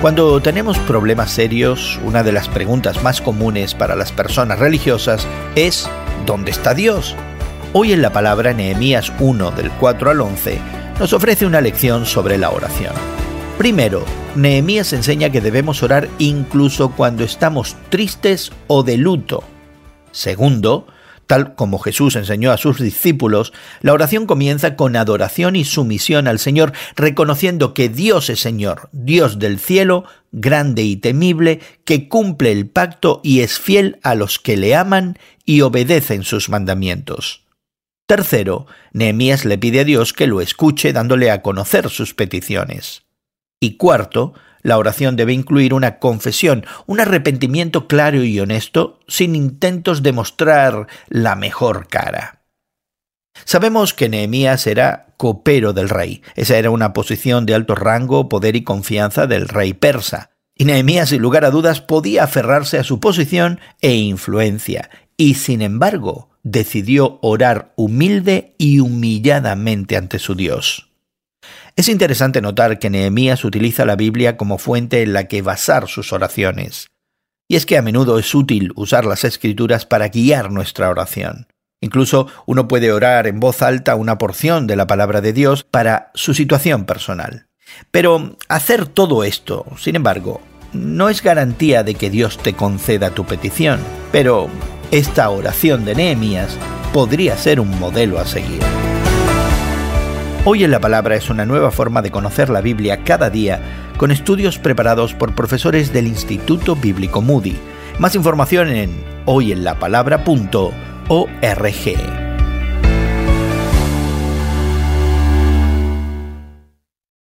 Cuando tenemos problemas serios, una de las preguntas más comunes para las personas religiosas es ¿dónde está Dios? Hoy en la palabra Nehemías 1 del 4 al 11 nos ofrece una lección sobre la oración. Primero, Nehemías enseña que debemos orar incluso cuando estamos tristes o de luto. Segundo, Tal como Jesús enseñó a sus discípulos, la oración comienza con adoración y sumisión al Señor, reconociendo que Dios es Señor, Dios del cielo, grande y temible, que cumple el pacto y es fiel a los que le aman y obedecen sus mandamientos. Tercero, Nehemías le pide a Dios que lo escuche dándole a conocer sus peticiones. Y cuarto, la oración debe incluir una confesión, un arrepentimiento claro y honesto, sin intentos de mostrar la mejor cara. Sabemos que Nehemías era copero del rey. Esa era una posición de alto rango, poder y confianza del rey persa. Y Nehemías, sin lugar a dudas, podía aferrarse a su posición e influencia. Y sin embargo, decidió orar humilde y humilladamente ante su Dios. Es interesante notar que Nehemías utiliza la Biblia como fuente en la que basar sus oraciones. Y es que a menudo es útil usar las escrituras para guiar nuestra oración. Incluso uno puede orar en voz alta una porción de la palabra de Dios para su situación personal. Pero hacer todo esto, sin embargo, no es garantía de que Dios te conceda tu petición. Pero esta oración de Nehemías podría ser un modelo a seguir. Hoy en la Palabra es una nueva forma de conocer la Biblia cada día con estudios preparados por profesores del Instituto Bíblico Moody. Más información en hoyenlapalabra.org.